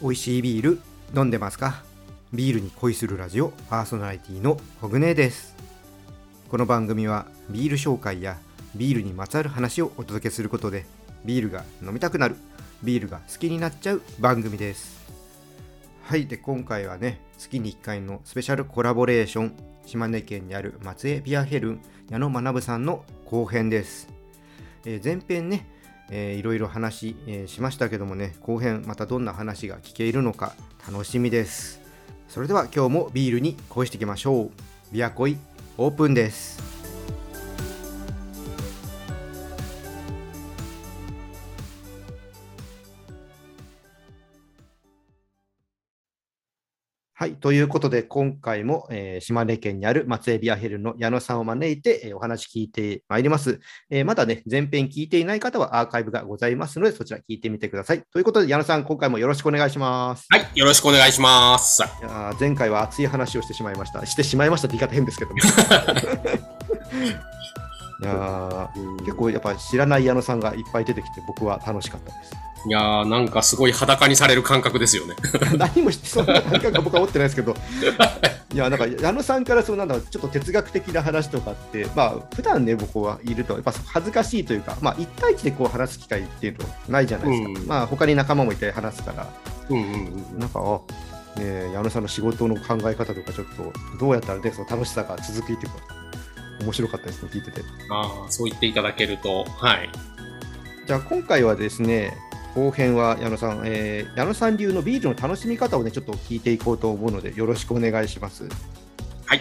美味しいビール飲んでますか？ビールに恋するラジオパーソナリティのコグネです。この番組はビール紹介やビールにまつわる話をお届けすることでビールが飲みたくなるビールが好きになっちゃう番組です。はいで今回はね月に1回のスペシャルコラボレーション島根県にある松江ビアヘルン矢野学さんの後編です、えー、前編ねえー、いろいろ話、えー、しましたけどもね後編またどんな話が聞けるのか楽しみです。それでは今日もビールに恋していきましょう。ビアコイオープンです。ということで、今回も、えー、島根県にある松江ビアヘルの矢野さんを招いて、えー、お話聞いてまいります、えー、まだね、前編聞いていない方はアーカイブがございますので、そちら聞いてみてください。ということで、矢野さん、今回もよろしくお願いします。はい。よろしくお願いします。いや前回は熱い話をしてしまいました。してしまいましたって言い方変ですけども。いや結構やっぱ知らない矢野さんがいっぱい出てきて、僕は楽しかったです。いやー、なんかすごい裸にされる感覚ですよね。何もそんな感覚は僕は思ってないですけど、いや、なんか矢野さんからそうなんだちょっと哲学的な話とかって、まあ普段ね、僕はいると、やっぱ恥ずかしいというか、まあ1対1でこう話す機会っていうのないじゃないですか。うん、まあ他に仲間もいて話すから、うんうんうん、なんか、あね、矢野さんの仕事の考え方とか、ちょっとどうやったらね、その楽しさが続きっていうか、面白かったですね、聞いてて。ああ、そう言っていただけると、はい。じゃあ今回はですね、後編は矢野さん、えー、矢野さん流のビールの楽しみ方をね、ちょっと聞いていこうと思うので、よろしくお願いします。はい。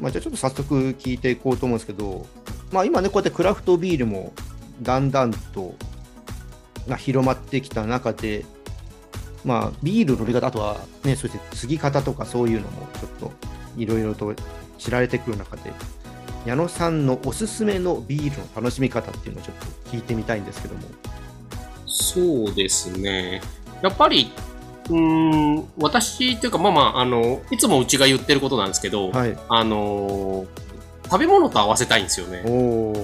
まあ、じゃあちょっと早速聞いていこうと思うんですけど、まあ、今ね、こうやってクラフトビールもだんだんとが広まってきた中で、まあ、ビールの飲み方、あとはね、そして継ぎ方とかそういうのもちょっといろいろと知られてくる中で、矢野さんのおすすめのビールの楽しみ方っていうのをちょっと聞いてみたいんですけども。そうですね。やっぱり、うん、私というか、まあまあ、あの、いつもうちが言ってることなんですけど、はい、あの、食べ物と合わせたいんですよね。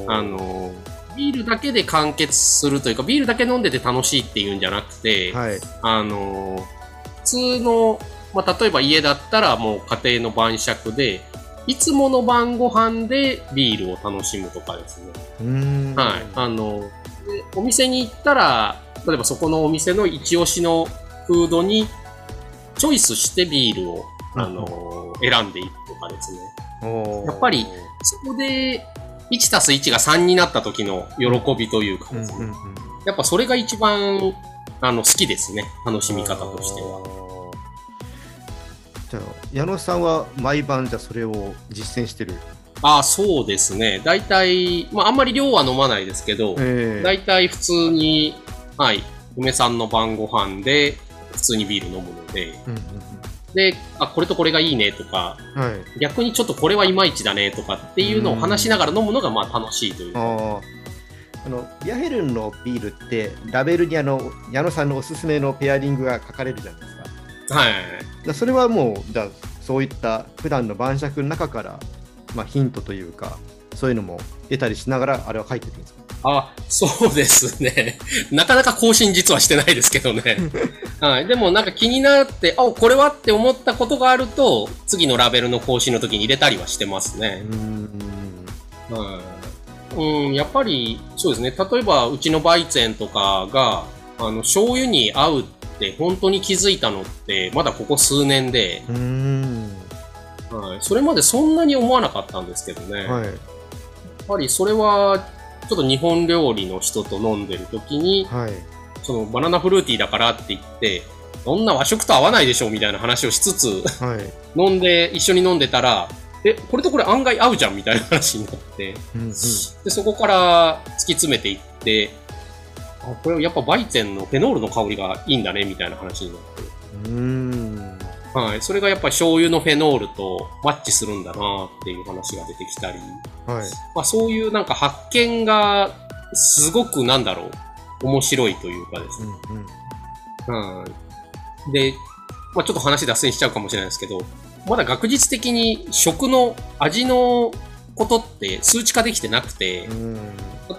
あの、ビールだけで完結するというか、ビールだけ飲んでて楽しいっていうんじゃなくて、はい、あの、普通の、まあ、例えば家だったらもう家庭の晩酌で、いつもの晩ご飯でビールを楽しむとかですね。はい。あの、お店に行ったら、例えばそこのお店の一押しのフードにチョイスしてビールを、あのー、選んでいくとかですね。やっぱり、そこで1たす1が3になった時の喜びというかですね。やっぱそれが一番あの好きですね。楽しみ方としては。じゃあ、矢野さんは毎晩じゃそれを実践してる？あそうですね。大体、まあ、あんまり量は飲まないですけど、えー、大体普通に、はい、梅さんの晩ご飯で普通にビール飲むので、うんうんうん、で、あ、これとこれがいいねとか、はい、逆にちょっとこれはいまいちだねとかっていうのを話しながら飲むのがまあ楽しいというか。あのビアヘルンのビールってラベルにあの矢野さんのおすすめのペアリングが書かれるじゃないですか。はい。それはもうじゃそういった普段の晩酌の中からまあ、ヒントというか、そういうのも得たりしながら、あれは書いてるんですか？あ、そうですね。なかなか更新実はしてないですけどね。はい。でもなんか気になって、あ、これはって思ったことがあると、次のラベルの更新の時に入れたりはしてますね。うん。はい。うん、やっぱり、そうですね。例えば、うちのバイツェンとかが、あの、醤油に合うって本当に気づいたのって、まだここ数年で、うんはい、それまでそんなに思わなかったんですけどね、はい、やっぱりそれはちょっと日本料理の人と飲んでる時に、はい、そのバナナフルーティーだからって言ってそんな和食と合わないでしょみたいな話をしつつ、はい、飲んで一緒に飲んでたらえこれとこれ案外合うじゃんみたいな話になって、うんうん、でそこから突き詰めていってあこれやっぱバイゼンのフェノールの香りがいいんだねみたいな話になって。うんはい。それがやっぱり醤油のフェノールとマッチするんだなっていう話が出てきたり、はい。まあそういうなんか発見がすごくなんだろう、面白いというかですね。うん、うん、で、まあちょっと話脱線しちゃうかもしれないですけど、まだ学術的に食の味のことって数値化できてなくて、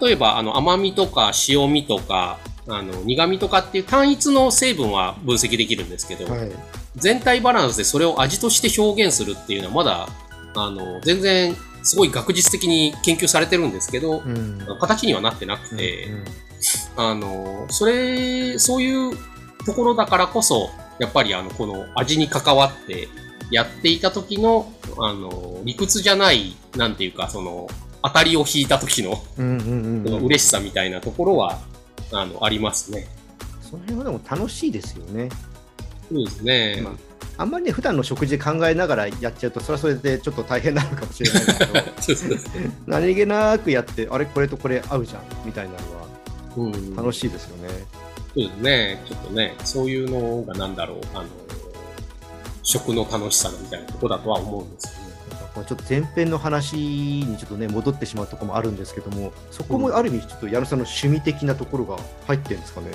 例えばあの甘みとか塩味とかあの苦味とかっていう単一の成分は分析できるんですけど、はい。全体バランスでそれを味として表現するっていうのはまだあの全然すごい学術的に研究されてるんですけど、うん。形にはなってなくて、うんあのそれそういうところだからこそやっぱりあのこの味に関わってやっていた時のあの理屈じゃないなんていうかその当たりを引いた時のう。嬉しさみたいなところはあのありますね。その辺はでも楽しいですよね。そうですね。まあんまりね、普段の食事考えながらやっちゃうと、それはそれでちょっと大変なのかもしれないですけど、何気なくやって、あれ、これとこれ合うじゃんみたいなのはうん楽しいですよね。そうですね。ちょっとね、そういうのがなんだろう、あの、食の楽しさみたいなとこだとは思うんですよね。ちょっと前編の話にちょっとね、戻ってしまうところもあるんですけども、そこもある意味、ちょっと矢野さんの趣味的なところが入ってるんですかね。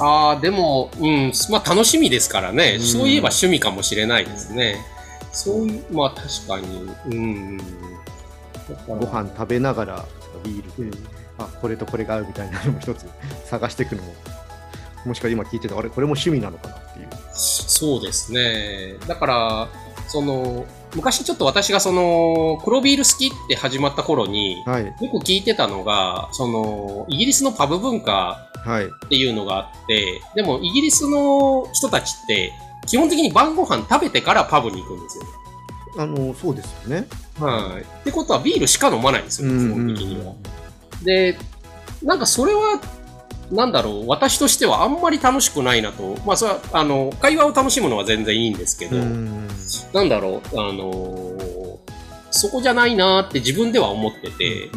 ああ、でも、うん、まあ楽しみですからね。うんそういえば趣味かもしれないですね。そういう、まあ確かに、うん。ご飯食べながらビールで、うんあこれとこれが合うみたいなのも一つ 探していくのも、もしくは今聞いてた、あれ、これも趣味なのかなっていう。そうですね。だから、その、昔ちょっと私がその、黒ビール好きって始まった頃に、はい、よく聞いてたのが、その、イギリスのパブ文化はい、っていうのがあって、でもイギリスの人たちって、基本的に晩ご飯食べてからパブに行くんですよ。あのそうですよね。はい。ってことはビールしか飲まないんですよ、基本的には。で、なんかそれは、なんだろう、私としてはあんまり楽しくないなと。まあ、それは、あの、会話を楽しむのは全然いいんですけど、うんなんだろう、あのーそこじゃないなって自分では思ってて、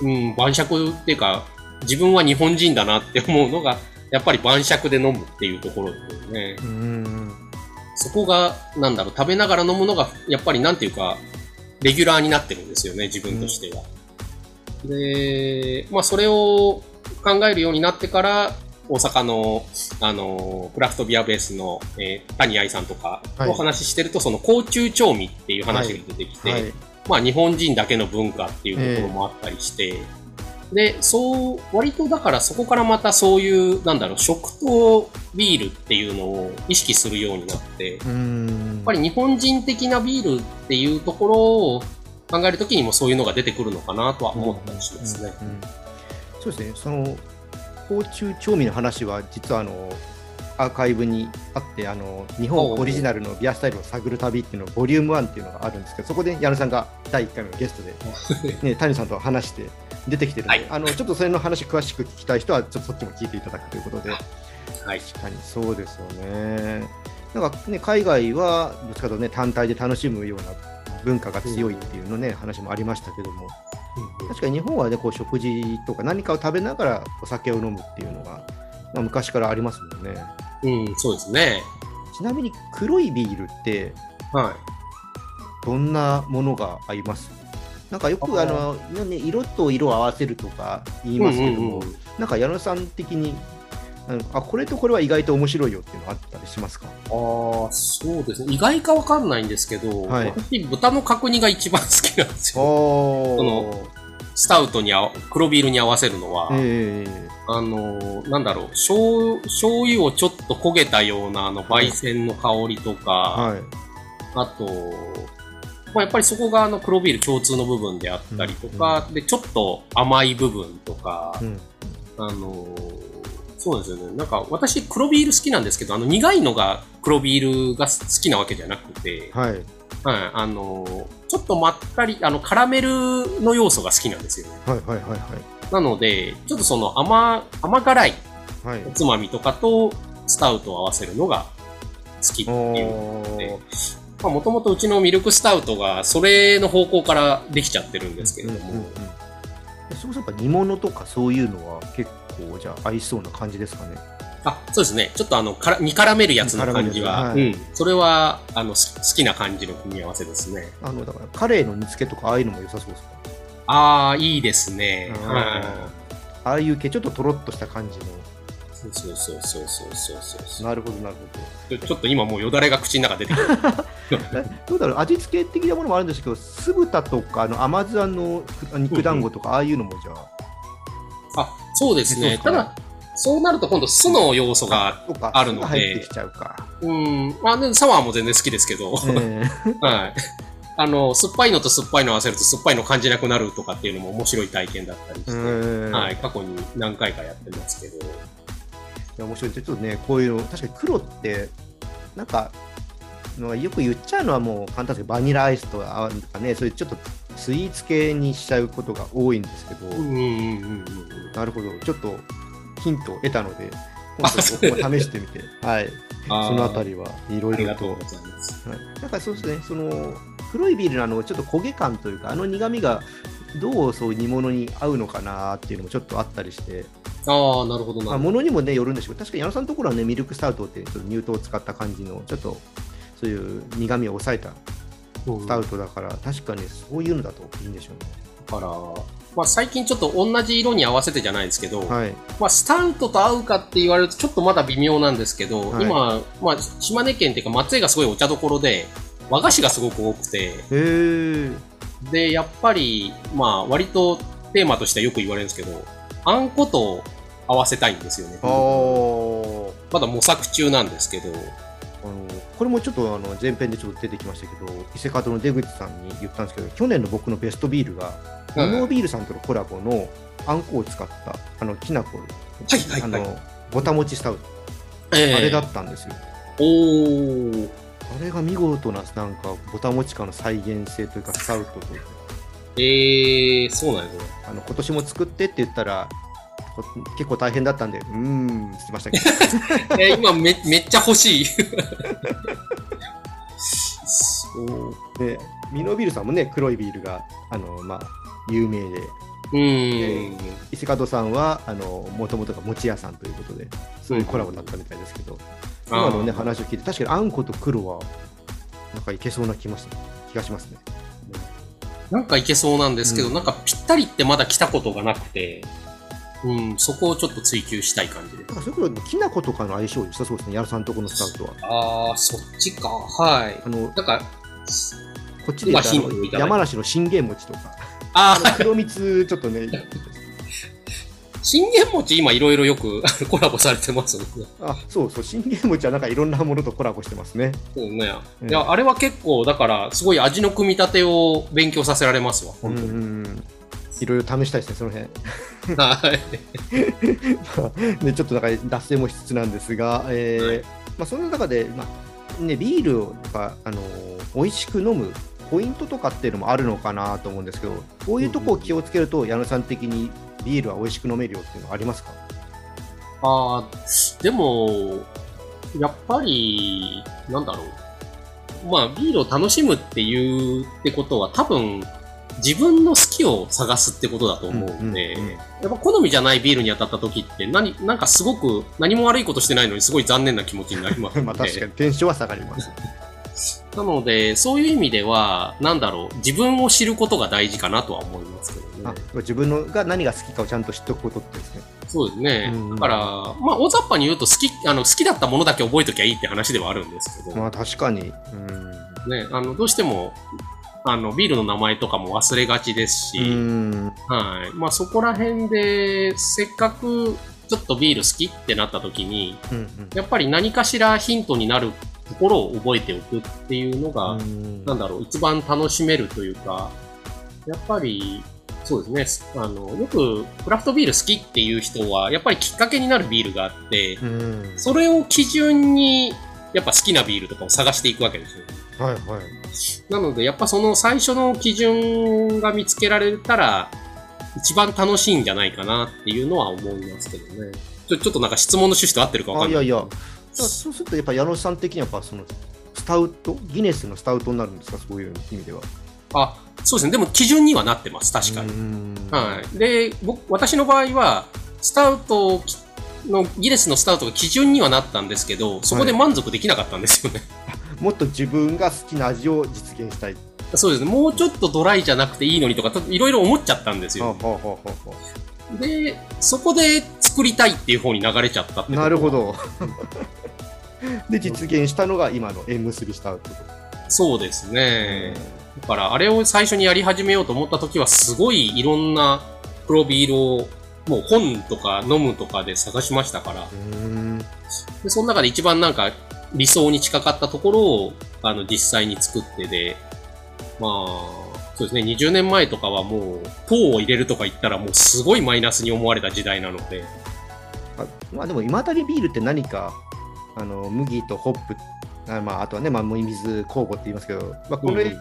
うんうん、晩酌っていうか、自分は日本人だなって思うのが、やっぱり晩酌で飲むっていうところですよね。うんそこが、なんだろう、食べながら飲むのが、やっぱりなんていうか、レギュラーになってるんですよね、自分としては。で、まあ、それを考えるようになってから、大阪の、あの、クラフトビアベースの、えー谷愛さんとかはい。お話ししてると、その、甲虫調味っていう話が出てきて、はい、まあ、日本人だけの文化っていうところもあったりして、で、そう、割とだからそこからまたそういう、なんだろう、食とビールっていうのを意識するようになって、やうん。っぱり日本人的なビールっていうところを考えるときにもそういうのが出てくるのかなとは思ったりしますね。うんうんそうですね、その甲虫調味の話は、実はあのアーカイブにあってあの、日本オリジナルのビアスタイルを探る旅っていうの、ボリューム1っていうのがあるんですけど、そこで矢野さんが第1回目のゲストで、ね、谷さんと話して出てきてるんで、はいあのちょっとそれの話詳しく聞きたい人は、ちょっとそっちも聞いていただくということで、はい。確かにそうですよね。なんかね、海外はどっちかとね、単体で楽しむような文化が強いっていうのね、話もありましたけども、確かに日本はね、こう食事とか何かを食べながらお酒を飲むっていうのが、まあ、昔からありますもんね。うん、そうですね。ちなみに黒いビールってはどんなものが合います？なんかよくあの、ね、色と色を合わせるとか言いい。ますけども、うんうんうんなんか矢野さん的にあこれとこれは意外と面白いよっていうのあったりしますか？ああ、そうですね。意外かわかんないんですけど、はい。私、豚の角煮が一番好きなんですよ。おそのスタウトにあわ黒ビールに合わせるのは、えあの、なんだろう、醤醤油をちょっと焦げたようなあの焙煎の香りとか、はい。あと、まあ、やっぱりそこがあの黒ビール共通の部分であったりとか、で、ちょっと甘い部分とか、うん。あの、そうですよね。なんか私黒ビール好きなんですけど、あの苦いのが黒ビールが好きなわけじゃなくて、はい。はい、あの、ちょっとまったり、あの、カラメルの要素が好きなんですよね。はいはいはいなので、ちょっとその甘、甘辛いはい。はいおつまみとかとスタウトを合わせるのが好きっていう。おのでー、まあもともとうちのミルクスタウトがそれの方向からできちゃってるんですけれども、うんうんうん。えそもそもやっぱ煮物とかそういうのは結構じゃあ合いそうな感じですかね。あ、そうですね。ちょっとあの、から煮絡めるやつの感じは、煮絡めるやつうん。それは、あの、す好きな感じの組み合わせですね。あのだからカレーの煮付けとかああいうのも良さそうですか？ああ、いいですね。ああいう系ちょっととろっとした感じの。そうそうそうそうそうそうそうなるほどなるほちょちょっと今もうよだれが口の中出てきた。ど。うだろう？味付け的なものもあるんですけど酢豚とかあの甘酢あんの肉団子とかああいうのもじゃあ。あ、そうですね。ただ、そうなると今度酢の要素が、あるので。入ってきちゃうか。うん、まあ、でサワーも全然好きですけど、え はい。あの、酸っぱいのと酸っぱいの合わせると酸っぱいの感じなくなるとかっていうのも面白い体験だったりして、はい、過去に何回かやってますけど、いや面白い。ちょっとねこういうの確かに黒ってなんかのよく言っちゃうのはもう簡単ですけどバニラアイスとかかね。そういうちょっとスイーツ系にしちゃうことが多いんですけど、なるほど。ちょっとヒントを得たので 今度僕も試してみて。はい。そのあたりはいろいろと。なんかそうですねその黒いビールのあのちょっと焦げ感というかあの苦みがどうそういう煮物に合うのかなっていうのもちょっとあったりして。ああ、なるほどなまあ、ものにもね、よるんでしょう確かに矢野さんのところはね、ミルクスタウトって、乳糖を使った感じの、ちょっとそういう苦みを抑えたうんスタウトだから、確かにそういうのだといいんでしょうね。だから、まあ、最近ちょっと同じ色に合わせてじゃないですけど、はい。まあ、スタウトと合うかって言われるとちょっとまだ微妙なんですけど、はい今、まあ、島根県っていうか松江がすごいお茶どころで、和菓子がすごく多くて。で、やっぱり、まあ、割とテーマとしてはよく言われるんですけど、あんこと合わせたいんですよね。まだ模索中なんですけど、あのこれもちょっとあの前編でちょっと出てきましたけど、伊勢門の出口さんに言ったんですけど、去年の僕のベストビールが、はい。ミノービールさんとのコラボのあんこを使った、あのきな粉、はいあのぼたもちスタウト、ええ。あれだったんですよ。おー、あれが見事な、なんか、ぼたもち感の再現性というか、スタウトというか。えー、そうなんですね。あの今年も作ってって言ったら、こ結構大変だったんで、うーんってましたけど、えー今めめっちゃ欲しい。そう。でミノービールさんもね、黒いビールがあの、まあ、有名で、うーん。伊勢門さんはもともとが餅屋さんということで、そういうコラボだったみたいですけど、今のね、話を聞いて、確かにあんこと黒は、なんかいけそうな気ました気がしますね。なんかいけそうなんですけど、うんなんかぴったりってまだ来たことがなくて、うん、そこをちょっと追求したい感じです。なんかそれこそきな粉とかの相性良さそうですね、矢野さんとこのスタウトは。ああ、そっちか。はい。あのなんか、こっちで言うとあまあヒントをいた山梨の信玄餅とか、ああ、黒蜜ちょっとね、信玄餅今いろいろよくコラボされてますね。あそうそう、信玄餅はなんかいろんなものとコラボしてますね。そうね。うんいや、あれは結構、だから、すごい味の組み立てを勉強させられますわ、うん本当に。うんいろいろ試したいですね、その辺。はい。まあね、ちょっとなんか脱線もしつつなんですが、えーはいまあ、その中で、まあね、ビールをやっぱ、あのー美味しく飲むポイントとかっていうのもあるのかなと思うんですけど、こういうとこを気をつけると、矢野さん的にビールは美味しく飲めるよっていうのはありますか？ああ、でも、やっぱり、なんだろう。まあ、ビールを楽しむっていうってことは、多分、自分の好きを探すってことだと思うんで、やっぱ好みじゃないビールに当たった時って、何、なんかすごく何も悪いことしてないのにすごい残念な気持ちになりますので。まあ確かにテンションは下がります。なので、そういう意味では、なんだろう、自分を知ることが大事かなとは思いますけどあね。自分のが何が好きかをちゃんと知っておくことってですね。そうですね。うんだから、まあ、大雑把に言うと、好き、あの、好きだったものだけ覚えときゃいいって話ではあるんですけど、まあ確かに。うんね、あの、どうしても、あの、ビールの名前とかも忘れがちですし、うんはい。まあ、そこら辺で、せっかく、ちょっとビール好きってなった時に、うんやっぱり何かしらヒントになるところを覚えておくっていうのが、うん。なんだろう、一番楽しめるというか、やっぱり、そうですね、あの、よくクラフトビール好きっていう人は、やっぱりきっかけになるビールがあって、うん。それを基準に、やっぱ好きなビールとかを探していくわけですよ。はいはい。なので、やっぱその最初の基準が見つけられたら、一番楽しいんじゃないかなっていうのは思いますけどね。ちょちょっとなんか質問の趣旨と合ってるかわかんない。あいやいや、そうするとやっぱ矢野さん的にはやっぱそのスタウト、ギネスのスタウトになるんですか、そういう意味では。あ、そうですね。でも基準にはなってます、確かに。にはい。で、僕、私の場合は、スタウトの、ギネスのスタウトが基準にはなったんですけど、そこで満足できなかったんですよね。もっと自分が好きな味を実現したい。そうですね。もうちょっとドライじゃなくていいのにとか、たいろいろ思っちゃったんですよ。はあはあはあはあで、そこで作りたいっていう方に流れちゃったってことなるほ。ど。で、実現したのが今の縁結びスタウト。そうですね。だから、あれを最初にやり始めようと思った時は、すごいいろんな黒ビールをもう本とか飲むとかで探しましたから、でその中で一番なんか理想に近かったところを、あの、実際に作ってで、まあ、そうですね、20年前とかはもう、糖を入れるとか言ったらもうすごいマイナスに思われた時代なので、あまあでも、いまだにビールって何か、あの麦とホップ、あ,、まあ、あとはね、まあ、水交互って言いますけど、まあ、これ以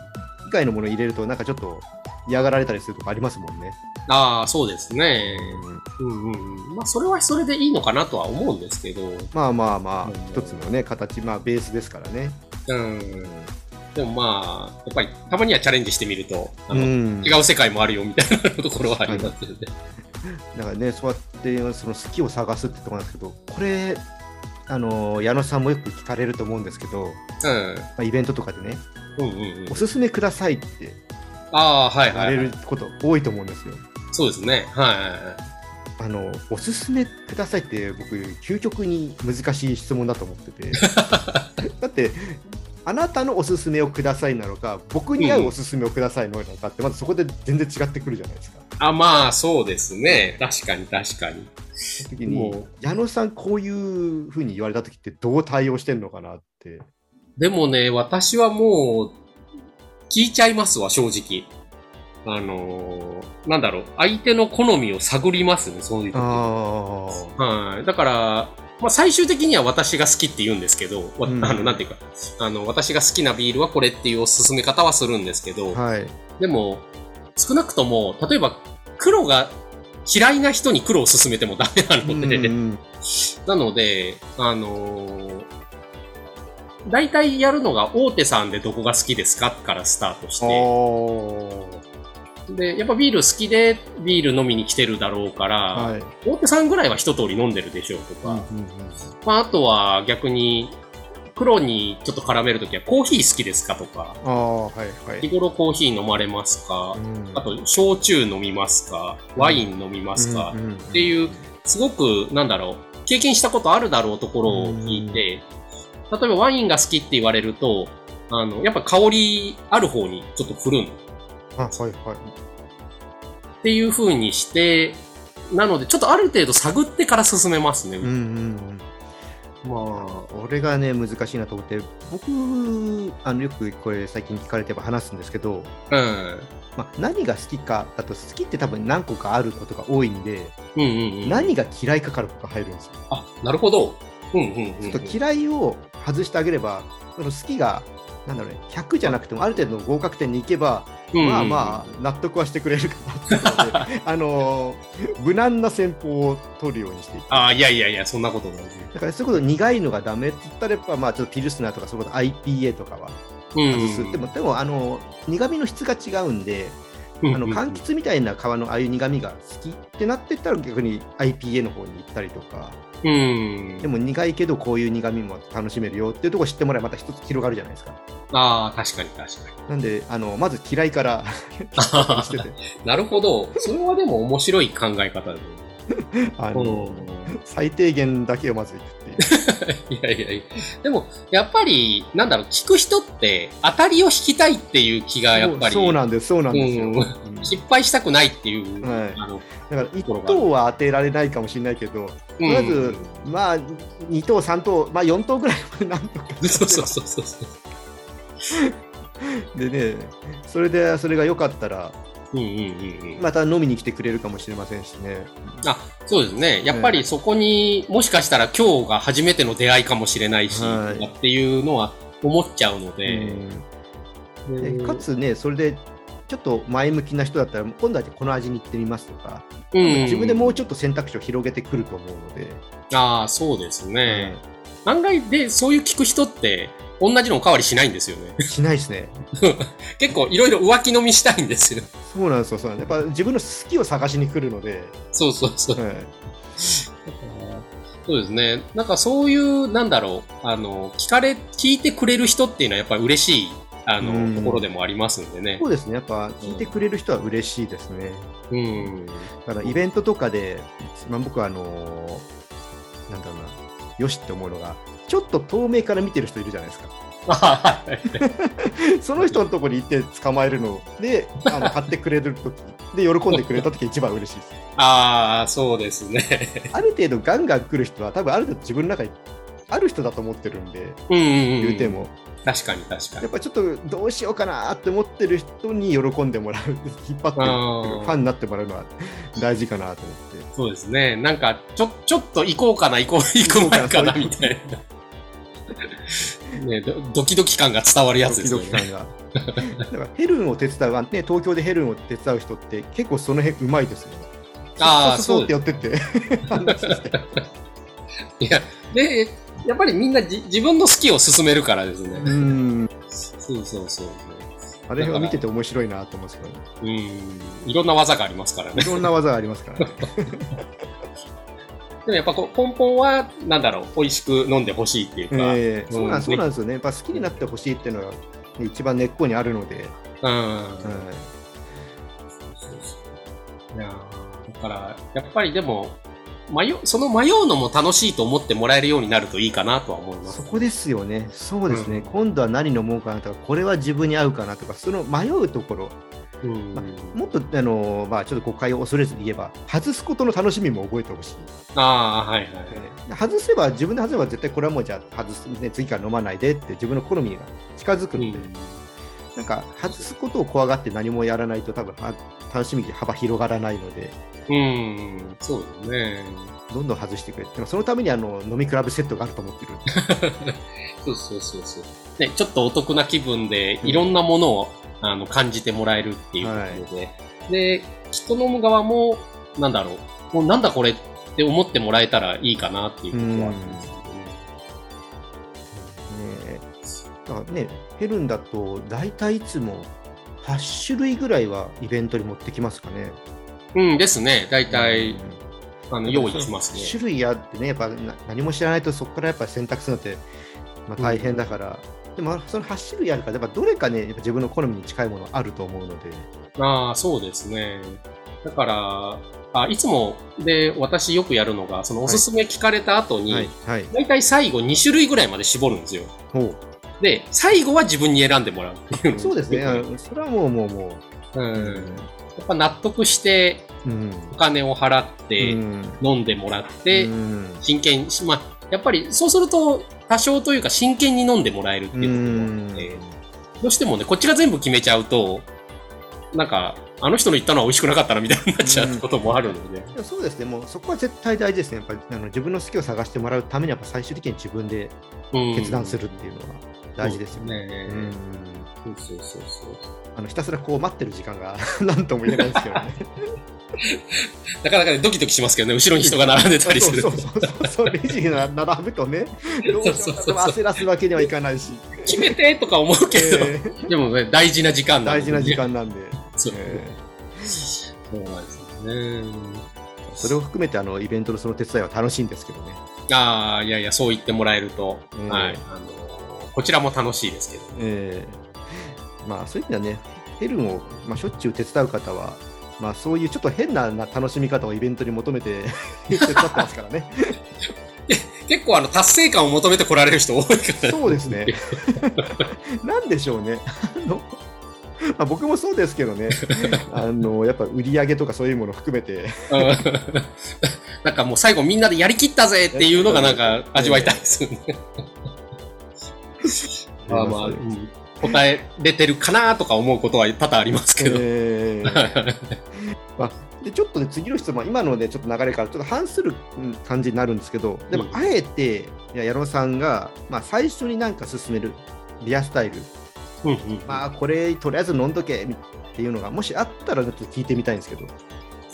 外のものを入れると、なんかちょっと嫌がられたりするとかありますもんね。ああ、そうですね。うんうんうんうん。まあ、それはそれでいいのかなとは思うんですけど、まあまあまうんあ、一つのね、形、まあ、ベースですからね。うん。でもまあ、やっぱりたまにはチャレンジしてみると、あの、うん違う世界もあるよみたいなところはありますよね。だからね、そうやってその好きを探すってところなんですけど、これ、あの矢野さんもよく聞かれると思うんですけど、うん。まあ、イベントとかでね、うんうんうんお。すすめくださいってああ、はい言われはい、はい。ること多いと思うんですよ。そうですね。はい。あのおすすめくださいって僕究極に難しい質問だと思ってて だってあなたのおすすめをくださいなのか僕に合うおすすめをくださいなのかってまずそこで全然違ってくるじゃないですか。あ、まあ、そうですね。確かに確かに。時にもう矢野さんこういうふうに言われた時ってどう対応してんのかなって。でもね、私はもう、聞いちゃいますわ、正直。あのーなんだろう、相手の好みを探りますね、そういう時。あはい。だから、まあ、最終的には私が好きって言うんですけど、わうんあの、なんていうか、あの、私が好きなビールはこれっていうおすすめ方はするんですけど、あはい。でも、少なくとも、例えば、黒が嫌いな人に黒を勧めてもダメなので、うんなので、あのー大体やるのが大手さんでどこが好きですかからスタートしあて、ー。で、やっぱビール好きでビール飲みに来てるだろうから、はい。大手さんぐらいは一通り飲んでるでしょうとか、うんうんうん。まあ、あとは逆に、黒にちょっと絡めるときはコーヒー好きですかとか、はいはい。日頃コーヒー飲まれますか、うん。あと、焼酎飲みますか。ワイン飲みますか、うんうんうんっていう、すごく、なんだろう、経験したことあるだろうところを聞いて、例えばワインが好きって言われると、あの、やっぱ香りある方にちょっと振るの。っあはいはい。ていう風にして、なので、ちょっとある程度探ってから進めますね。うんうんうん。まあ、俺がね、難しいなと思って、僕、あのよくこれ最近聞かれてば話すんですけど、うん。まあ、何が好きかだと、好きって多分何個かあることが多いんで、うんうんうん。何が嫌いかから僕が入るんですよ。あ、なるほど。うんうんうんうん。ちょっと嫌いを外してあげれば、その好きが、なんだろうね、100じゃなくてもある程度の合格点に行けば、まあまあ、納得はしてくれるかなって あのー無難な戦法を取るようにしていく。あ。あいやいやいや、そんなことない。だからそういうこと苦いのがダメって言ったらやっぱまあちょっとピルスナーとかそういうこと IPA とかはうん外す、でもでもあの苦味の質が違うんで、あの柑橘みたいな皮のああいう苦味が好きってなってったら逆に IPA の方に行ったりとかうん。でも苦いけどこういう苦味も楽しめるよっていうところ知ってもらえばまた一つ広がるじゃないですかああ、確かに確かに。なんであのまず嫌いから しててなるほど。それはでも面白い考え方だね。あの最低限だけをまずいく いやいやいや。でも、やっぱり、なんだろう、聞く人って、当たりを引きたいっていう気がやっぱり、そうなんですそうなんですよ、うん。うん。失敗したくないっていう、はい。あの、だから1等は当てられないかもしれないけど、とりあえず、まあ、2等、3等、まあ、4等ぐらいまでなんとか そうそうそうそう。でね、それでそれが良かったら、うんうんうんうん。また飲みに来てくれるかもしれませんしね。あ、そうですね。やっぱりそこに、もしかしたら今日が初めての出会いかもしれないし、はいっていうのは思っちゃうので、うんでかつね、それでちょっと前向きな人だったら、今度はこの味に行ってみますとか、うん自分でもうちょっと選択肢を広げてくると思うので、ああ、そうですね。案外で、そういう聞く人って、同じのおかわりしないんですよね。しないですね。結構いろいろ浮気飲みしたいんですよ。そうなんですよ、そうなんやっぱ自分の好きを探しに来るので、そうそうそう。はいそうですね。なんかそういう、なんだろう、あの、聞かれ、聞いてくれる人っていうのはやっぱり嬉しい、あの、うんところでもありますんでねそ。うですね、やっぱ聞いてくれる人は嬉しいですね。うん。だからイベントとかで、まあ、僕はあのなんだろうな、よしって思うのがちょっと遠目から見てる人いるじゃないですかはい その人のところに行って捕まえるのであの買ってくれる時で喜んでくれた時一番嬉しいですああ、そうですね。ある程度ガンガン来る人は多分ある程度自分の中にある人だと思ってるんでうんうんうん。言うても、確かに確かに。やっぱりちょっとどうしようかなって思ってる人に喜んでもらう引っ張ってファンになってもらうのは 大事かなと思ってそうですね。なんか、ちょ、ちょっと行こうかな、行こう、行く前かな、みたいな。ねドドキドキ感が伝わるやつですよね。ドキドキ感がだからヘルンを手伝う、ね、東京でヘルンを手伝う人って結構その辺うまいですよねああ、そうってやってて いや、で、やっぱりみんなじ自分の好きを進めるからですね。うんそうそうそうあれを見てて面白いなと思うんですけどねそう。うん。いろんな技がありますからねい。ろんな技がありますからね でもやっぱこう根本は、なんだろう、美味しく飲んでほしいっていうか。えーそうなんうんそうなんですよねやっぱ好きになってほしいっていうのが、ね一番根っこにあるので、うん。はいいやーだから、やっぱりでも、迷うその迷うのも楽しいと思ってもらえるようになるといいかなとは思います。そこですよね、そうですね、うん今度は何飲もうかなとか、これは自分に合うかなとか、その迷うところ、うん。もっとあの、まあ、ちょっと誤解を恐れずに言えば、外すことの楽しみも覚えてほしい。ああ、はいはい。外せば、自分で外せば、絶対これはもうじゃあ外す、ね、次から飲まないでって、自分の好みが近づくので、なんか外すことを怖がって何もやらないと、多分は楽しみ幅広がらないので、うん。うん、そうですね。どんどん外してくれ。でもそのためにあの飲み比べセットがあると思ってる。そうそうそうそう。ね、ちょっとお得な気分で、いろんなものを、あの感じてもらえるっていうところで、で、人飲む側も、なんだろう、もうなんだこれって思ってもらえたらいいかなっていうことはあるんですだからね、ヘルンだと大体いつも8種類ぐらいはイベントに持ってきますかね。うんですね。大体、うんあの、用意しますね。種類あってね、やっぱな何も知らないとそこからやっぱ選択するのって、まあ、大変だから、でもその8種類あるから、やっぱどれかね、やっぱ自分の好みに近いものあると思うので、ああ、そうですね。だから、あいつもで私よくやるのが、そのおすすめ聞かれた後に、はい、はい。大体最後2種類ぐらいまで絞るんですよ。ほで、最後は自分に選んでもらうっていうそうですね、それはもう、もう、もう。う、ん。やっぱ納得してうん、お金を払って、うん。飲んでもらって、うん。真剣に、まあ、やっぱりそうすると多少というか真剣に飲んでもらえるっていうところがあって、どうしてもね、こっちが全部決めちゃうと、なんか、あの人の言ったのは美味しくなかったなみたいになっちゃうこともあるので。いやそうですね、もうそこは絶対大事ですね。やっぱりあの自分の好きを探してもらうためにはやっぱ最終的に自分でうん決断するっていうのは大事ですよね。ねうん。そうそうそうそう。あのひたすらこう待ってる時間が 何とも言えないですけどね。なかなかね、ドキドキしますけどね、後ろに人が並んでたりすると。そう。そうそうそう、レジが並ぶとね、どう焦らすわけにはいかないし、決めてとか思う。けど、えーでもね、大事な時間なのでね大事な時。間なんで、そうえそう。なんですよね。ーそれを含めてあのイベントのその手伝いは楽しいんですけどね。ああ、いやいや、そう言ってもらえると、うんはい。あの、こちらも楽しいですけどね。えーまあそういう意味ではね、ヘルンを、まあ、しょっちゅう手伝う方は、まあそういうちょっと変なな楽しみ方をイベントに求めて 手伝ってますからね。結構あの、達成感を求めて来られる人多いから。そうですね。なんでしょうね。あのまあ、僕もそうですけどね、あのやっぱ売り上げとかそういうもの含めて、うんなんかもう最後みんなでやりきったぜっていうのがなんか味わいたいですよね。まあまあ、うん答えれてるかなとか思うことは多々ありますけど。えー。まあ、でちょっとね、次の質問、今のでちょっと流れからちょっと反するうん感じになるんですけど、でも、うん。あえて、いや矢野さんが、まあ、最初になんか進めるビアスタイル、うんうんまあ、これ、とりあえず飲んどけっていうのが、もしあったらちょっと聞いてみたいんですけど。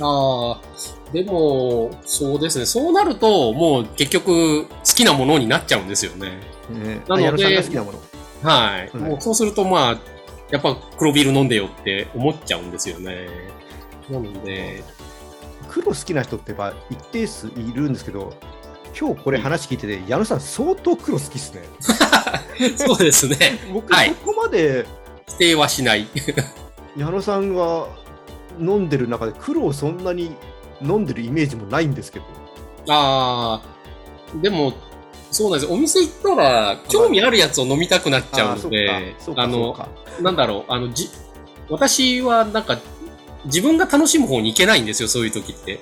ああ、でも、そうですね。そうなると、もう結局、好きなものになっちゃうんですよね。ね、なので好きなもの。はい。はいもうそうすると、まあ、やっぱ黒ビール飲んでよって思っちゃうんですよね。なので、黒好きな人ってば一定数いるんですけど、今日これ話聞いてて、矢野さん、相当黒好きっすね。そうですね。僕、はいそこまで否定はしない。矢野さんが飲んでる中で黒をそんなに飲んでるイメージもないんですけど。ああ、でも、そうなんです。お店行ったら、興味あるやつを飲みたくなっちゃうので、あの、なんだろう、あの、じ、私はなんか、自分が楽しむ方に行けないんですよ、そういう時って。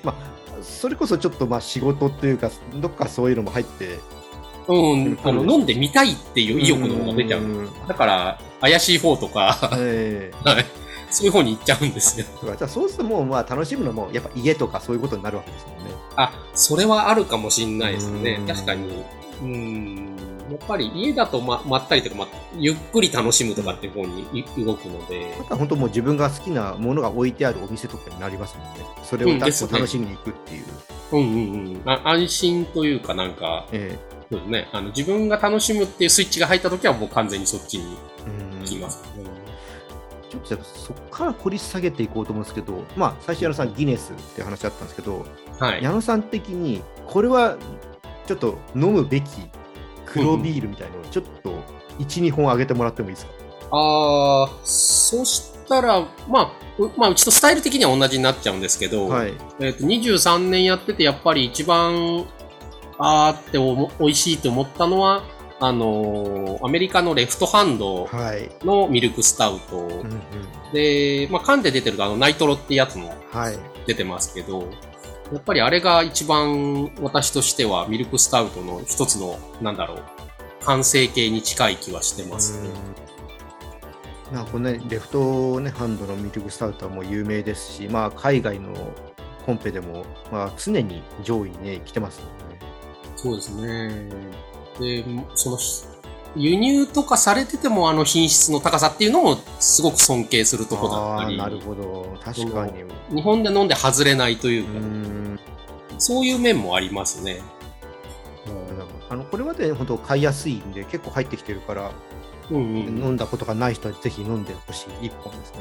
それこそちょっとまあ仕事っていうかどっかそういうのも入ってうん、あの、飲んでみたいっていう意欲の方が出ちゃう。んだから、怪しい方とか、え はい。そういう方に行っちゃうんですよ。えじゃあそうするともうまあ楽しむのもやっぱ家とかそういうことになるわけですもんね。あ、それはあるかもしんないですねう。ん確かに。うん。やっぱり家だとま、まったりとか、ま、ゆっくり楽しむとかっていう方にい動くのであ、とは本当もう自分が好きなものが置いてあるお店とかになりますもんね。それを楽しみに行くっていう。うんうんうん。あ安心というかなんか、えそうですね。あの、自分が楽しむっていうスイッチが入った時はもう完全にそっちに行きます、ょっとじゃあそこから掘り下げていこうと思うんですけど、まあ最初矢野さんギネスっていう話あったんですけど、はい。矢野さん的にこれはちょっと飲むべき黒ビールみたいのをちょっと1、2本あげてもらってもいいですか？あー、そしたら、まあ、うまあ、うちとスタイル的には同じになっちゃうんですけど、はい。えっ、と、23年やってて、やっぱり一番、あーっておも美味しいと思ったのは、あのーアメリカのレフトハンドはい。のミルクスタウト。うんうん。で、まあ、缶で出てると、あの、ナイトロってやつもはい。出てますけど、やっぱりあれが一番私としてはミルクスタウトの一つの、なんだろう、完成形に近い気はしてますね。うんまあこのね、レフト、ね、ハンドのミルクスタウトはもう有名ですし、まあ、海外のコンペでも、まあ、常に上位に、ね、来てますもんね。そうですね。で、その、輸入とかされててもあの品質の高さっていうのもすごく尊敬するとこだったり、なるほど。確かに。日本で飲んで外れないといううか、んそういう面もありますね。あのこれまで本当買いやすいんで結構入ってきてるから、うんうん。飲んだことがない人はぜひ飲んでほしい一本ですね。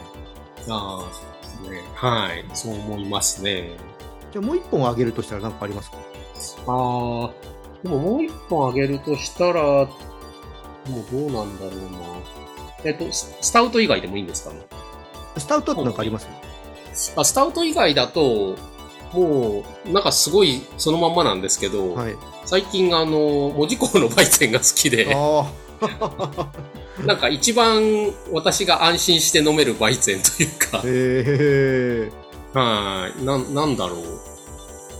ああ、そうですね。はい。そう思いますね。じゃあもう一本あげるとしたら何かありますか？ああ、でももう一本あげるとしたら、もうどうなんだろうな。えっと、ススタウト以外でもいいんですか？ね。スタウトって何かあります？あスタウト以外だと、もう、なんかすごいそのまんまなんですけど、はい。最近あの、文字工のバイゼンが好きで、あ なんか一番私が安心して飲めるバイゼンというか。はい、なん、なんだろう。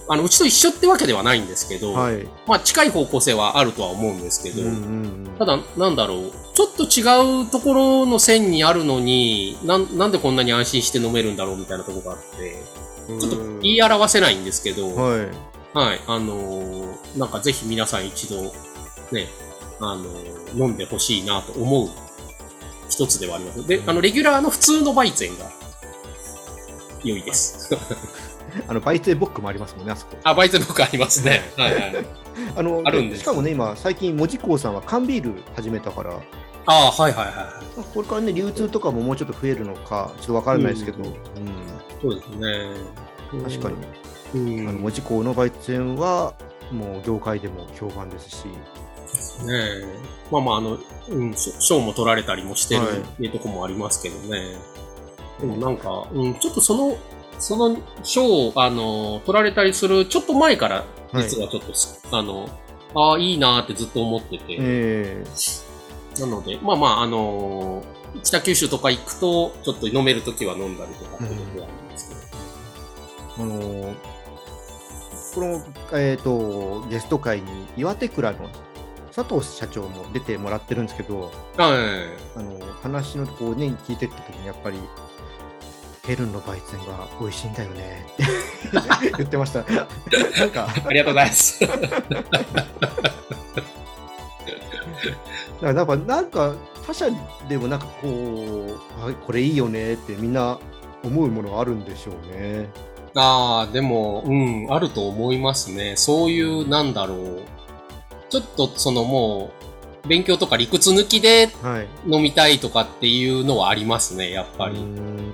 あの、うちと一緒ってわけではないんですけど、はい。まあ近い方向性はあるとは思うんですけど、うんうんうんただ、なんだろう。ちょっと違うところの線にあるのに、なん、なんでこんなに安心して飲めるんだろうみたいなところがあって、ちょっと言い表せないんですけど、はい、はい。あのーなんかぜひ皆さん一度、ね、あのー飲んでほしいなと思う一つではあります。で、あの、レギュラーの普通のバイゼンが良いです。あの、バイツェボックもありますもんね、あそこ。あ、バイゼン僕ありますね。はいはい。あの、あるんですしかもね、今、最近、門司港さんは缶ビール始めたから、ああ、はいはいはこれからね、流通とかももうちょっと増えるのか、ちょっとわからないですけど、うんうんい。そうですね。確かに、に。うん。あの門司港のバイツェンは、もう業界でも評判ですし、ねえ。まあまあ、あの、うん、し賞も取られたりもしてるはいっていうとこもありますけどね。でもなんか、うん、ちょっとその、その賞を、あの、取られたりするちょっと前から、はい実はちょっとす、あの、ああ、いいなーってずっと思ってて。えなので、まあまあ、あの北九州とか行くと、ちょっと飲めるときは飲んだりとかっていうことはあるんですけど。ーあのーこの、えっ、と、ゲスト会に岩手倉の佐藤社長も出てもらってるんですけど、はい。あの話のこうね聞いてった時にやっぱりヘルンのバイツェンが美味しいんだよねって 言ってました。なんかありがとうございます。なんかなんか他社でもなんかこうあこれいいよねってみんな思うものがあるんでしょうね。ああ、でも、うん、あると思いますね。そういう、なんだろう。ちょっと、そのもう、勉強とか理屈抜きではい。飲みたいとかっていうのはありますね、やっぱうり。ん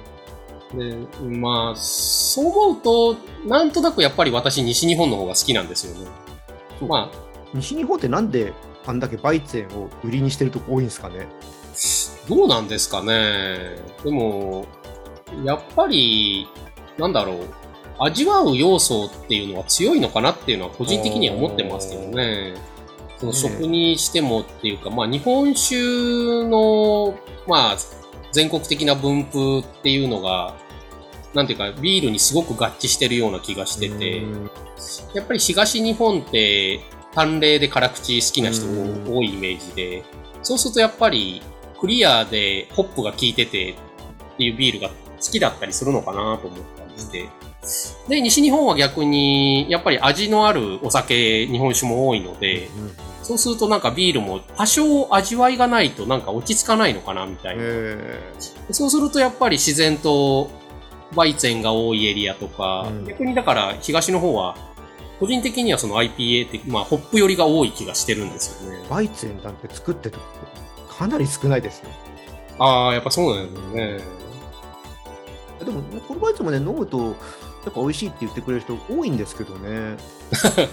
で、まあ、そう思うと、なんとなくやっぱり私、西日本の方が好きなんですよね。まあ、西日本ってなんであんだけバイツェンを売りにしてるとこ多いんですかね？どうなんですかね。でも、やっぱり、なんだろう。味わう要素っていうのは強いのかなっていうのは個人的には思ってますけどね。その食にしてもっていうか、まあ日本酒の、まあ全国的な分布っていうのが、なんていうかビールにすごく合致してるような気がしてて、やっぱり東日本って淡麗で辛口好きな人多いイメージで、そうするとやっぱりクリアでホップが効いててっていうビールが好きだったりするのかなと思ったりして、で、西日本は逆に、やっぱり味のあるお酒、日本酒も多いので、そうするとなんかビールも多少味わいがないとなんか落ち着かないのかなみたいな。そうするとやっぱり自然とバイゼンが多いエリアとか、うん、逆にだから東の方は個人的にはその IPA って、まあ、ホップ寄りが多い気がしてるんですよね。バイゼンなんて作ってるかなり少ないですね。ああ、やっぱそうなんですね。でも、このバイゼンもね、飲むと、やっぱ美味しいって言ってくれる人多いんですけどね。だか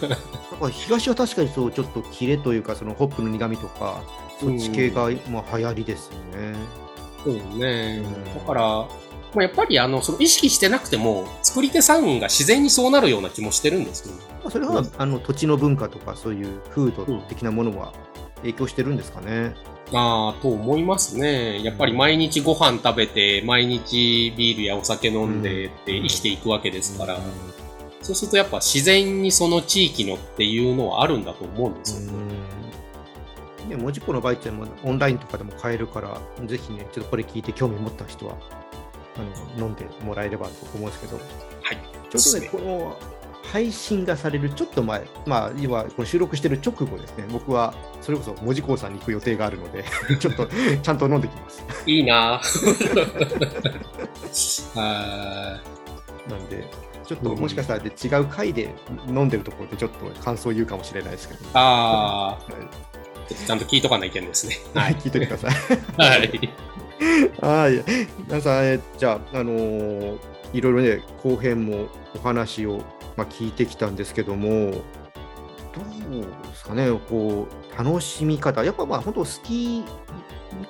ら東は確かにそうちょっとキレというかそのホップの苦みとかそっち系がまあ流行りですよね。そうね、うん、だからまあ、やっぱりあのその意識してなくても作り手さんが自然にそうなるような気もしてるんですよ、ね、まあ、それは、あの土地の文化とかそういう風土的なものは影響してるんですかね。ああ、と思いますね。やっぱり毎日ご飯食べて、毎日ビールやお酒飲んでって生きていくわけですから、そうするとやっぱ自然にその地域のっていうのはあるんだと思うんですよ。ね。ね、文字工の場合ってもオンラインとかでも買えるから、ぜひね、ちょっとこれ聞いて興味持った人は、あの飲んでもらえればと思うんですけど、はい。ちょっとね、この配信がされるちょっと前、まあ、今、この収録してる直後ですね、僕はそれこそ文字工さんに行く予定があるので、ちょっとちゃんと飲んできます。いいなあ なんで、ちょっともしかしたらで違う回で飲んでるところでちょっと感想言うかもしれないですけど、ああ、ちゃんと聞いとかないけんですね。はい、聞いてください。はい。はい。皆さん、じゃあ、あのー、いろいろね、後編もお話をまあ、聞いてきたんですけども、どうですかね、こう楽しみ方、やっぱまあ本当好き、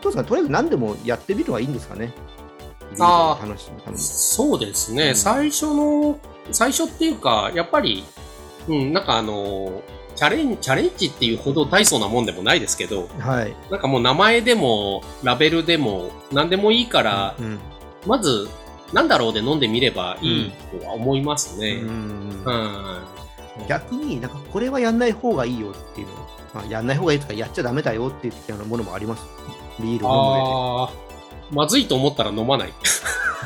どうですか、とりあえず何でもやってみるのがいいんですかね。ああ、そうですね、うん、最初の、最初っていうか、やっぱり、うん、なんかあの、チャレンチャレンジっていうほど大層なもんでもないですけど、はい、なんかもう名前でもラベルでも何でもいいから、うんうん、まずなんだろうで飲んでみればいいとは思いますね。うん。逆になんかこれはやんない方がいいよっていうの、まあ、やんない方がいいとかやっちゃダメだよっていう的なものもありますビールを飲む上で。まずいと思ったら飲まない。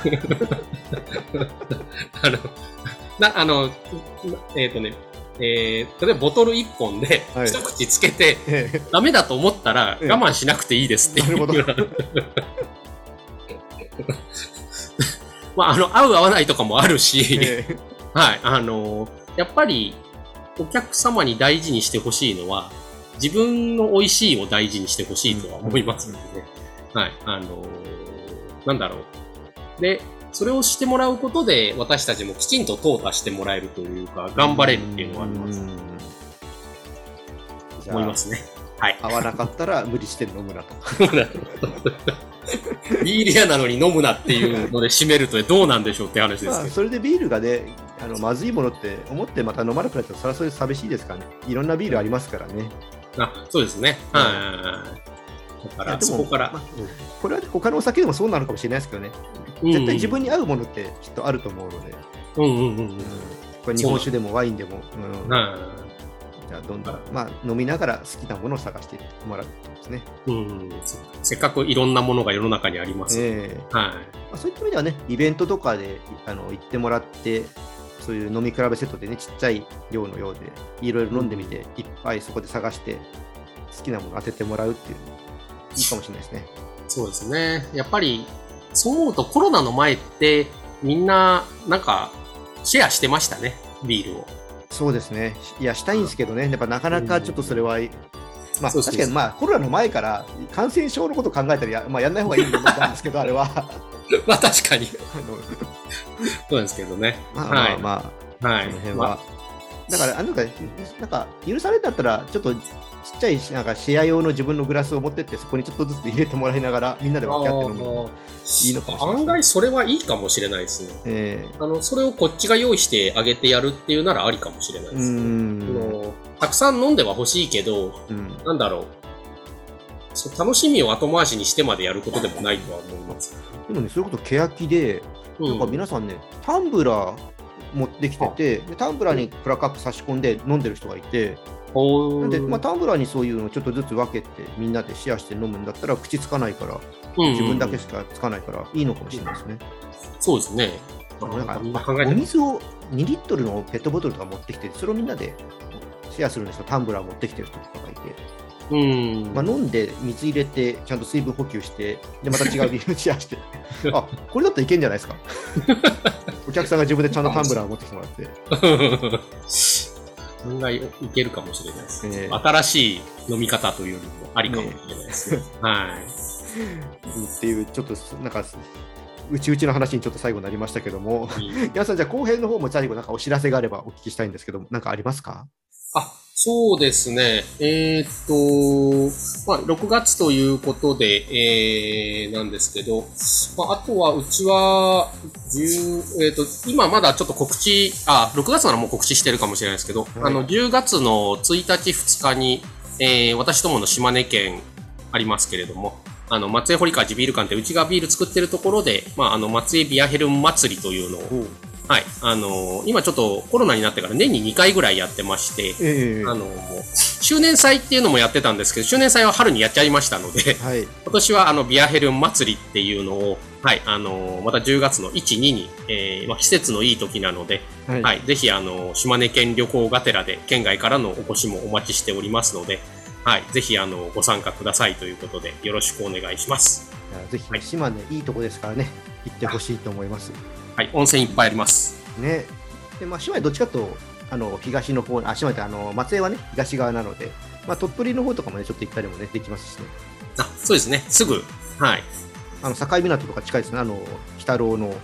あの、な、あの、えっ、ー、とね、えー、例えばボトル1本で一口つけて、はい、ダメだと思ったら我慢しなくていいですっていう。なるほど。まあ、あの、合う合わないとかもあるし、えー、はい、あの、やっぱり、お客様に大事にしてほしいのは、自分の美味しいを大事にしてほしいとは思いますので、ね、はい、あの、なんだろう。で、それをしてもらうことで、私たちもきちんと淘汰してもらえるというか、頑張れるっていうのはあります。思いますね。はい。合わなかったら無理して飲むなと。ビール屋なのに飲むなっていうので締めるとどうなんでしょうって話です、まあ、それでビールがねあのまずいものって思ってまた飲まなくなったらそれはそれで寂しいですからねいろんなビールありますからねあそうですねはいだからそこから、まあ、これは他のお酒でもそうなのかもしれないですけどね、絶対自分に合うものってきっとあると思うので、うんうんうん、うん、これ日本酒でもワインでも、うん、じゃあどんどん、まあ、飲みながら好きなものを探してもらうですね。うん、せっかくいろんなものが世の中にあります、えー、はい。まあ、そういった意味ではね、イベントとかであの行ってもらって、そういう飲み比べセットでね、ちっちゃい量のようで、いろいろ飲んでみて、いっぱいそこで探して、好きなもの当ててもらうっていう。のいいかもしれないですね。そうですね。やっぱり、そう思うとコロナの前って、みんな、なんか、シェアしてましたね、ビールを。そうですね。いや、したいんですけどね、やっぱなかなかちょっとそれは、まあ、確かに、まあ、コロナの前から感染症のことを考えたらや,、まあ、やんない方がいいと思ったんですけど、あれは。まあ、確かに。そうですけどね。まあまあまあ、はい、その辺は。まあ、だから、あのなんか、許されたったら、ちょっとちっちゃいなんかシェア用の自分のグラスを持ってってそこにちょっとずつ入れてもらいながらみんなで分け合って飲むのいいのかもしれない案外それはいいかもしれないですね。えあの、それをこっちが用意してあげてやるっていうならありかもしれないですね。たくさん飲んでは欲しいけど、うんなんだろう。そう楽しみを後回しにしてまでやることでもないとは思います。でもね、それこそ欅で、うんなんか皆さんね、タンブラー持ってきてて、でタンブラーにプラカップ差し込んで飲んでる人がいて、ほなんで、まあ、タンブラーにそういうのをちょっとずつ分けて、みんなでシェアして飲むんだったら、口つかないから、自分だけしかつかないから、いいのかもしれないですね。そうですね。なんかみんな考えてお水を2リットルのペットボトルとか持ってきて、それをみんなでシェアするんですよ、タンブラー持ってきてる人とかがいて。うん。まあ、飲んで水入れて、ちゃんと水分補給して、で、また違うビール シェアして、あこれだったらいけんじゃないですか？お客さんが自分でちゃんとタンブラーを持ってきてもらって。案外いけるかもしれないです。ええ新しい飲み方というよりもありかもしれないですね。はい。っていう、ちょっとなんか、うちうちの話にちょっと最後になりましたけども、皆さん、じゃあ後編の方も最後、なんかお知らせがあればお聞きしたいんですけども、なんかありますか？あ、そうですね。えーっと、まあ、6月ということで、えー、なんですけど、まあ、あとは、うちは、10えーっと、今まだちょっと告知、あ、6月ならもう告知してるかもしれないですけど、あの、10月の1日、2日に、えー、私どもの島根県ありますけれども、あの、松江堀川地ビール館ってうちがビール作ってるところで、まあ、あの、松江ビアヘルン祭りというのを、はい、あの今ちょっとコロナになってから年に2回ぐらいやってまして、ええあの、周年祭っていうのもやってたんですけど、周年祭は春にやっちゃいましたので、はい。今年はあの、ビアヘルン祭りっていうのを、はい、あの、また10月の1、2に、えーまあ、季節のいい時なので、はい。はい、ぜひあの、島根県旅行がてらで、県外からのお越しもお待ちしておりますので、はい、ぜひあの、ご参加くださいということで、よろしくお願いします。ぜひ、はい島根、いいとこですからね、行ってほしいと思います。はい、温泉いっぱいあります。ね。で、まあ、島根どっちかとあの、東の方、あ、島根ってあの、松江はね、東側なので、まあ、鳥取の方とかもね、ちょっと行ったりもね、できますしね。あ、そうですね、すぐ、はい、あの、境港とか近いですね、あの、北郎の、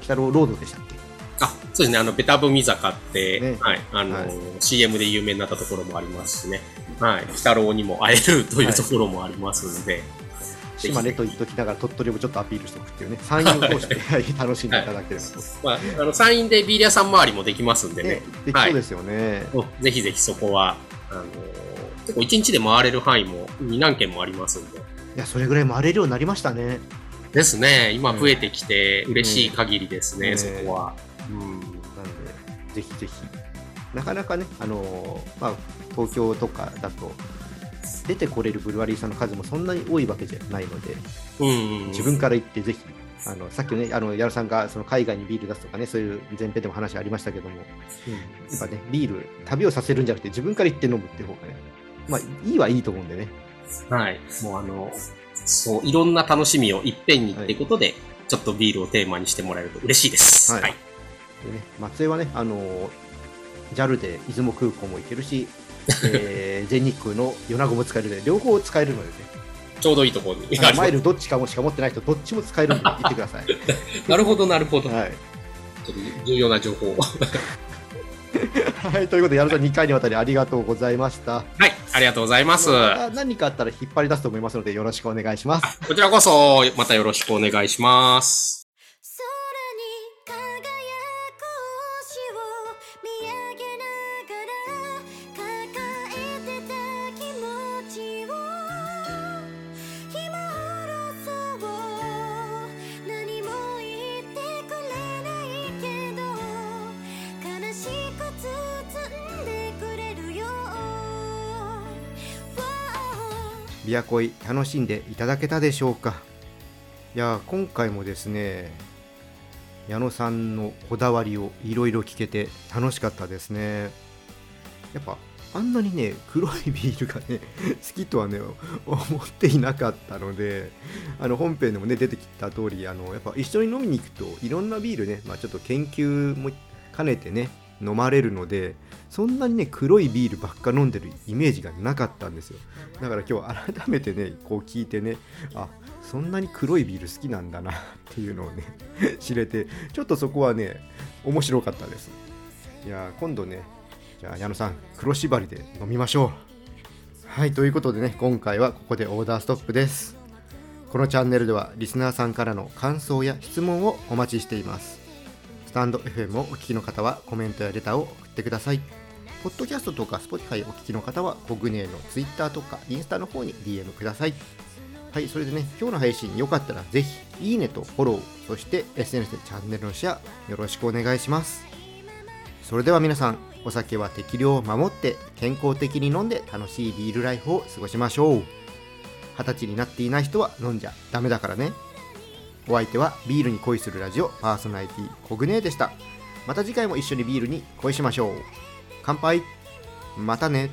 北郎ロードでしたっけ？あ、そうですね、あの、ベタ踏み坂って、ね。はい、あの、はい。CM で有名になったところもありますしね、はい、鬼太郎にも会えるというところもありますので、島根と言っときながら鳥取もちょっとアピールしておくっていうね、山陰を通してはい楽しんでいただければと。まあ、あの、山陰でビール屋さん周りもできますんでねね、、できそうですよね。うんぜひぜひそこは、あの、結構一日で回れる範囲も2何軒もありますんで、いや、それぐらい回れるようになりましたね。ですね、今増えてきて嬉しい限りですね、うんそこは。うんなんで、ぜひぜひ。なかなかね、あのーまあ、東京とかだと、出てこれるブルワリーさんの数もそんなに多いわけじゃないので、うん。自分から行ってぜひ、あのさっきね、あの矢野さんがその海外にビール出すとかね、そういう前編でも話ありましたけども、やっぱね、ビール、旅をさせるんじゃなくて、自分から行って飲むっていう方がね、まあ、いいはいいと思うんでね。はい。もうあの、そう、いろんな楽しみをいっぺんにってことで、ちょっとビールをテーマにしてもらえると嬉しいです。はいはい。でね、松江はね、あのー JAL で出雲空港も行けるし、えー全日空の米子も使えるので、両方使えるのでね、ちょうどいいところに。マイルどっちかもしか持ってない人、どっちも使えるんで行ってください。なるほど、なるほど。はい。ちょっと重要な情報を。はい、ということで、矢野さん2回にわたりありがとうございました。はい、ありがとうございます。また何かあったら引っ張り出すと思いますので、よろしくお願いします。こちらこそ、またよろしくお願いします。ビアコイ楽しんでいただけたでしょうか。いや今回もですね矢野さんのこだわりをいろいろ聞けて楽しかったですね。やっぱあんなにね黒いビールがね 好きとはね思っていなかったのであの本編でもね出てきた通りあのやっぱ一緒に飲みに行くといろんなビールね、まあ、ちょっと研究も兼ねてね飲まれるのでそんなにね黒いビールばっか飲んでるイメージがなかったんですよ。だから今日改めてねこう聞いてねあそんなに黒いビール好きなんだなっていうのをね 知れてちょっとそこはね面白かったです。いやー今度ねじゃあ矢野さん黒縛りで飲みましょう。はいということでね今回はここでオーダーストップです。このチャンネルではリスナーさんからの感想や質問をお待ちしています。スタンド FM をお聞きの方はコメントやレターを送ってください。ポッドキャストとか Spotify お聞きの方はコグネの Twitter とかインスタの方に DM くださいはい、それでね、今日の配信よかったらぜひ、いいねとフォロー、そして SNS でチャンネルのシェア、よろしくお願いします。それでは皆さん、お酒は適量を守って健康的に飲んで楽しいビールライフを過ごしましょう。二十歳になっていない人は飲んじゃダメだからね。お相手はビールに恋するラジオパーソナリティコグネでした。また次回も一緒にビールに恋しましょう。乾杯。またね。